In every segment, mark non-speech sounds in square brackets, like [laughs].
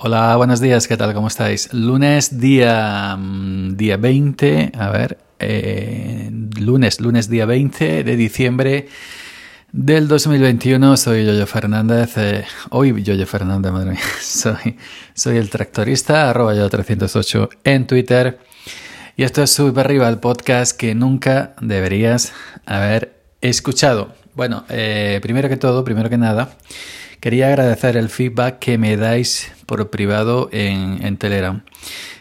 Hola, buenos días, ¿qué tal? ¿Cómo estáis? Lunes día, mm, día 20, a ver, eh, lunes, lunes día 20 de diciembre del 2021. Soy Yoyo Fernández, eh, hoy Yoyo Fernández, madre mía, [laughs] soy, soy el tractorista, arroba yo 308 en Twitter. Y esto es Sube Arriba, el podcast que nunca deberías haber escuchado. Bueno, eh, primero que todo, primero que nada, Quería agradecer el feedback que me dais por privado en, Telegram.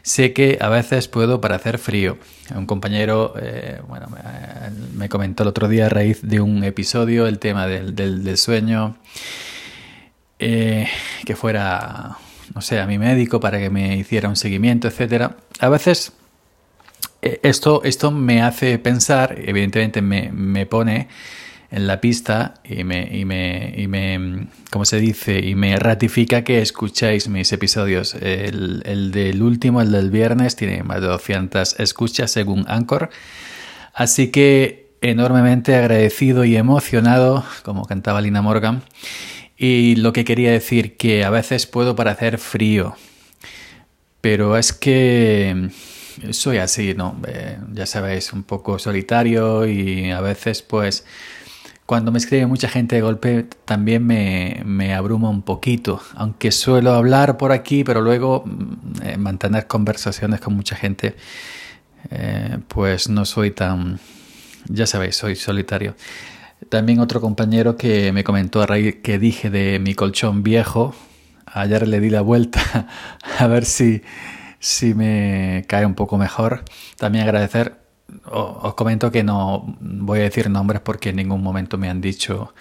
Sé que a veces puedo parecer frío. Un compañero eh, bueno, me, comentó el otro día a raíz de un episodio el tema del, sueño, eh, que fuera, no sé, a mi médico para que me hiciera un seguimiento, etc. A veces eh, esto, esto me hace pensar, evidentemente me, me pone en la pista y me, y me, y me, ¿cómo se dice? Y me ratifica que escucháis mis episodios. El, el del último, el del viernes, tiene más de 200 escuchas según Anchor. Así que enormemente agradecido y emocionado, como cantaba Lina Morgan. Y lo que quería decir, que a veces puedo parecer frío, pero es que soy así, ¿no? Eh, ya sabéis, un poco solitario y a veces pues cuando me escribe mucha gente de golpe también me, me abruma un poquito, aunque suelo hablar por aquí, pero luego mm, eh, mantener conversaciones con mucha gente, eh, pues no soy tan, ya sabéis, soy solitario. También otro compañero que me comentó a raíz que dije de mi colchón viejo, ayer le di la vuelta [laughs] a ver si, si me cae un poco mejor. También agradecer os comento que no voy a decir nombres porque en ningún momento me han dicho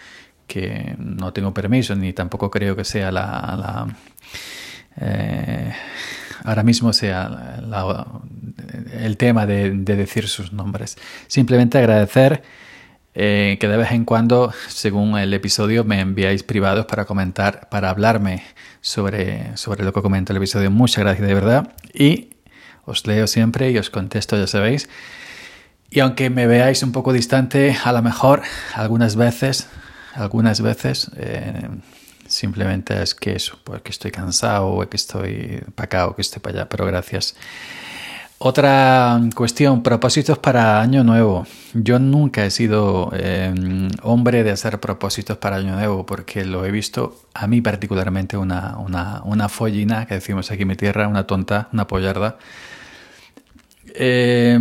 que no tengo permiso ni tampoco creo que sea la, eh, ahora mismo sea el tema de, decir sus nombres. Simplemente agradecer eh, que de vez en cuando según el episodio me enviáis privados para comentar para hablarme sobre, sobre lo que comento el episodio. Muchas gracias de verdad. Y os leo siempre y os contesto ya sabéis y aunque me veáis un poco distante, a lo mejor algunas veces, algunas veces, eh, simplemente es que pues estoy cansado o que estoy para acá o que estoy para allá, pero gracias. Otra cuestión, propósitos para Año Nuevo. Yo nunca he sido eh, hombre de hacer propósitos para Año Nuevo porque lo he visto a mí particularmente una, una, una follina, que decimos aquí en mi tierra, una tonta, una pollarda. Eh,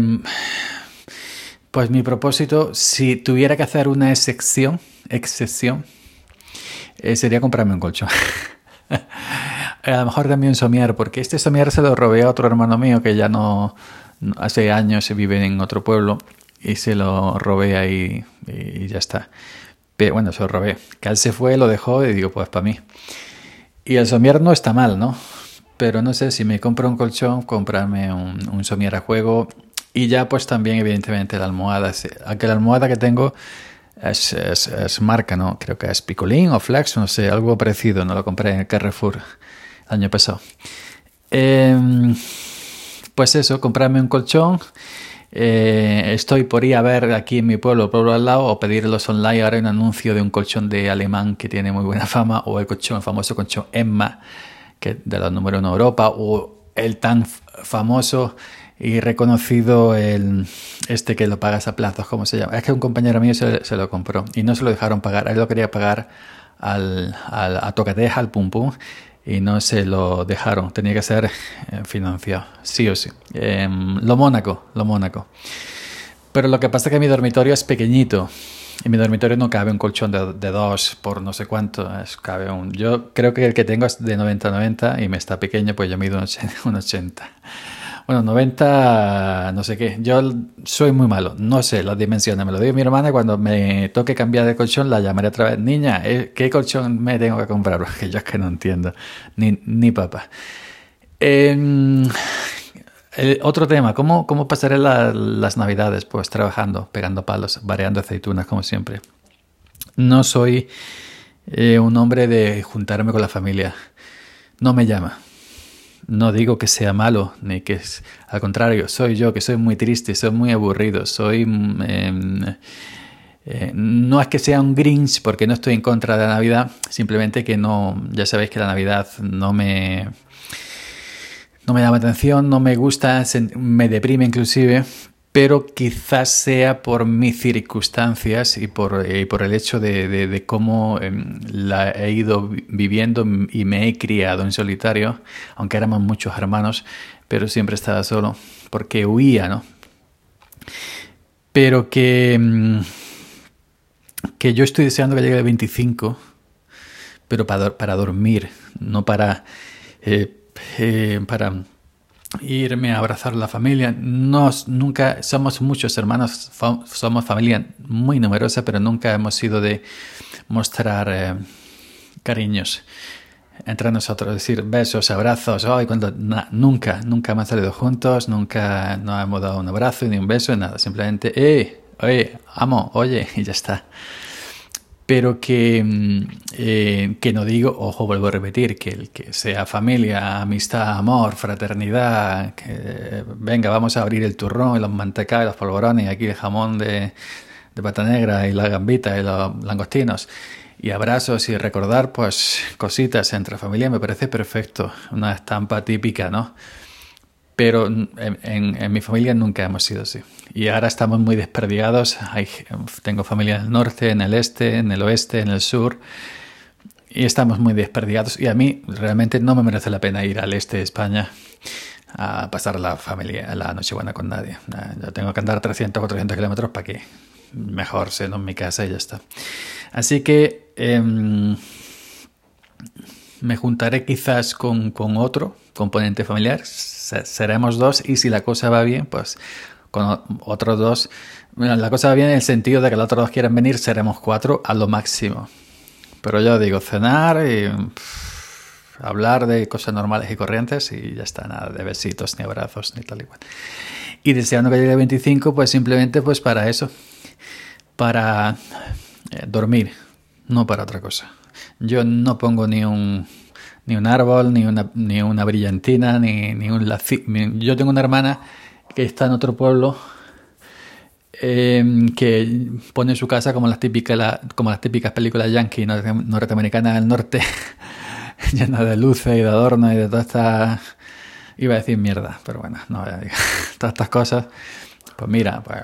pues mi propósito, si tuviera que hacer una excepción, excepción eh, sería comprarme un colchón. [laughs] a lo mejor también un somier, porque este somier se lo robé a otro hermano mío que ya no, hace años se vive en otro pueblo y se lo robé ahí y ya está. Pero bueno, se lo robé. Él se fue, lo dejó y digo, pues para mí. Y el somier no está mal, ¿no? Pero no sé si me compro un colchón, comprarme un somier a juego y ya pues también evidentemente la almohada, aunque la almohada que tengo es, marca, ¿no? Creo que es Picolín o Flex, no sé, algo parecido, no lo compré en Carrefour el año pasado. Em, pues eso, comprarme un colchón. Eh, estoy por ir a ver aquí en mi pueblo, pueblo al lado, o pedirlos online. Ahora hay un anuncio de un colchón de alemán que tiene muy buena fama, o el colchón, el famoso colchón Emma, que de la número uno Europa, o el tan famoso y reconocido el este que lo pagas a plazos, ¿cómo se llama? Es que un compañero mío se, lo compró y no se lo dejaron pagar. Él lo quería pagar al, al, a tocateja, al pum pum, y no se lo dejaron. Tenía que ser eh, financiado, sí o sí. Em, lo Mónaco, lo Mónaco. Pero lo que pasa es que mi dormitorio es pequeñito. En mi dormitorio no cabe un colchón de, de dos por no sé cuánto. Es, cabe un, yo creo que el que tengo es de 90-90 y me está pequeño, pues yo mido un 80. [laughs] Bueno, 90, no sé qué. Yo soy muy malo. No sé las dimensiones. Me lo digo mi hermana. Cuando me toque cambiar de colchón, la llamaré otra vez. Niña, eh, ¿qué colchón me tengo que comprar? [laughs] Porque yo es que no entiendo. Ni, ni papá. Em, otro tema, ¿cómo, cómo pasaré las navidades? Pues trabajando, pegando palos, variando aceitunas, como siempre. No soy eh, un hombre de juntarme con la familia. No me llama. No digo que sea malo, ni que es al contrario, soy yo que soy muy triste, soy muy aburrido, soy mm, em, Eh, no es que sea un Grinch porque no estoy en contra de la Navidad, simplemente que no, ya sabéis que la Navidad no me, no me llama atención, no me gusta, me deprime inclusive, pero quizás sea por mis circunstancias y por, eh, el hecho de, cómo em, la he ido viviendo y me he criado en solitario, aunque éramos muchos hermanos, pero siempre estaba solo, porque huía, ¿no? Pero que... Em, que yo estoy deseando que llegue el 25, pero para, para dormir, no para, eh, eh, para irme a abrazar la familia. Nos, nunca somos muchos hermanos, somos familia muy numerosa, pero nunca hemos sido de mostrar eh, cariños entre nosotros, decir besos, abrazos, hoy cuando nunca, nunca hemos salido juntos, nunca nos hemos dado un abrazo ni un beso, nada, simplemente, eh, oye, amo, oye, [laughs] y ya está. Pero que, mm, eh, que no digo, ojo, vuelvo a repetir, que el que sea familia, amistad, amor, fraternidad, que venga, vamos a abrir el turrón y los mantecados los polvorones aquí el jamón de, de pata negra y la gambita y los langostinos y abrazos y recordar pues cositas entre familia me parece perfecto, una estampa típica, ¿no? Pero en, mi familia nunca hemos sido así. Y ahora estamos muy desperdigados. tengo familia en el norte, en el este, en el oeste, en el sur. Y estamos muy desperdigados. Y a mí realmente no me merece la pena ir al este de España a pasar la familia, la Nochebuena con nadie. Yo tengo que andar 300 o 400 kilómetros para que mejor sea en mi casa y ya está. Así que em, me juntaré quizás con, con otro componente familiar, seremos dos y si la cosa va bien, pues con otros dos, bueno, la cosa va bien en el sentido de que los otros dos quieren venir, seremos cuatro a lo máximo. Pero yo digo, cenar y hablar de cosas normales y corrientes y ya está, nada de besitos, ni abrazos, ni tal y cual. Y deseando que llegue el 25, pues simplemente pues para eso, para eh, dormir, no para otra cosa. Yo no pongo ni un ni un árbol, ni una, ni una brillantina, ni, ni un Yo tengo una hermana que está en otro pueblo em, que pone su casa como las típicas, como las típicas películas yankee norteamericanas del norte, [laughs] llena de luces y de adornos y de todas estas... Iba a decir mierda, pero bueno, no [laughs] todas estas cosas. Pues mira, pues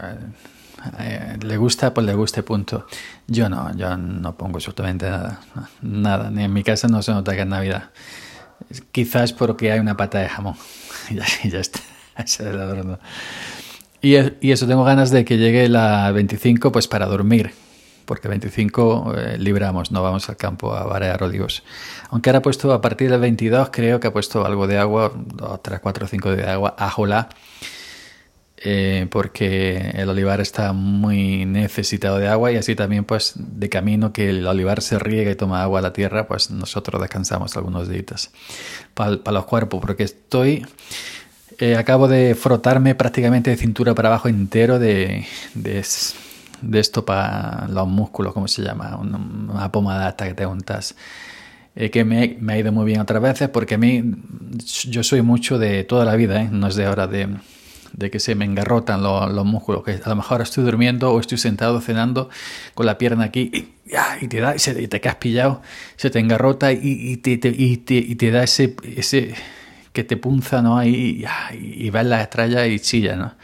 eh, le gusta, pues le guste, punto. Yo no, yo no pongo absolutamente nada, nada, ni en mi casa no se nota que es Navidad. Quizás porque hay una pata de jamón. [laughs] y ya, está, [laughs] Y, y, eso, tengo ganas de que llegue la 25 pues para dormir, porque 25 eh, libramos, no vamos al campo a varear olivos. Aunque ahora ha puesto a partir del 22, creo que ha puesto algo de agua, 2, 3, 4, 5 de agua, ajola eh, porque el olivar está muy necesitado de agua y así también pues de camino que el olivar se riega y toma agua a la tierra, pues nosotros descansamos algunos días para los cuerpos, porque estoy... Eh, acabo de frotarme prácticamente de cintura para abajo entero de, de, esto para los músculos, ¿cómo se llama? Una, pomada hasta que te untas. Eh, que me, ha ido muy bien otras veces porque a mí yo soy mucho de toda la vida, no es de ahora de de que se me engarrotan los, músculos, que a lo mejor estoy durmiendo o estoy sentado cenando con la pierna aquí y, te da, y te quedas pillado, se te engarrota y, te, y te, da ese, ese que te punza, ¿no? Y, y, ves las estrellas y chilla, ¿no?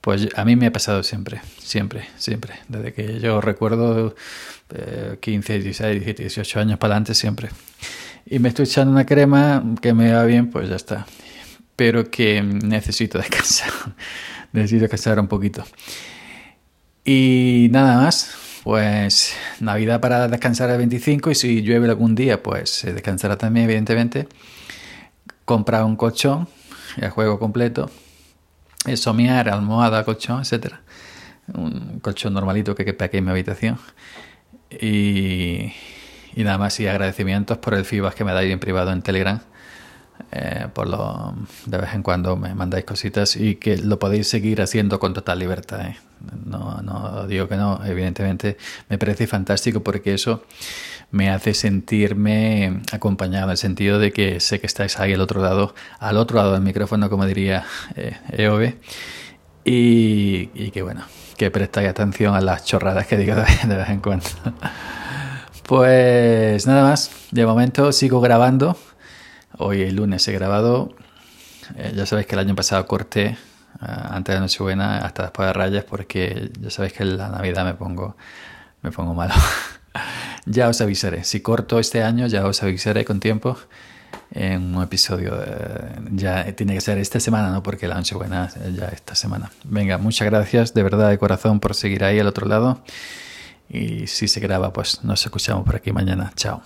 Pues a mí me ha pasado siempre, siempre, siempre. Desde que yo recuerdo 15, 16, 17, 18 años para adelante, siempre. Y me estoy echando una crema que me va bien, pues ya está pero que necesito descansar. [laughs] necesito descansar un poquito. Y nada más, pues Navidad para descansar el 25 y si llueve algún día, pues descansará también, evidentemente. Comprar un colchón, el juego completo, somiar, almohada, colchón, etc. Un colchón normalito que quepa aquí en mi habitación. Y, y nada más y agradecimientos por el feedback que me dais en privado en Telegram eh, por lo, de vez en cuando me mandáis cositas y que lo podéis seguir haciendo con total libertad. ¿eh? No, no digo que no, evidentemente me parece fantástico porque eso me hace sentirme acompañado en el sentido de que sé que estáis ahí al otro lado, al otro lado del micrófono, como diría eh, EOB, y, y que bueno, que prestáis atención a las chorradas que digo de vez en cuando. Pues nada más, de momento sigo grabando. Hoy el lunes he grabado. Eh, ya sabéis que el año pasado corté eh, antes de Nochebuena hasta después de Rayas porque ya sabéis que en la Navidad me pongo, me pongo malo. [laughs] ya os avisaré. Si corto este año ya os avisaré con tiempo en un episodio. ya tiene que ser esta semana, ¿no? Porque la Nochebuena ya esta semana. Venga, muchas gracias de verdad de corazón por seguir ahí al otro lado. Y si se graba, pues nos escuchamos por aquí mañana. Chao.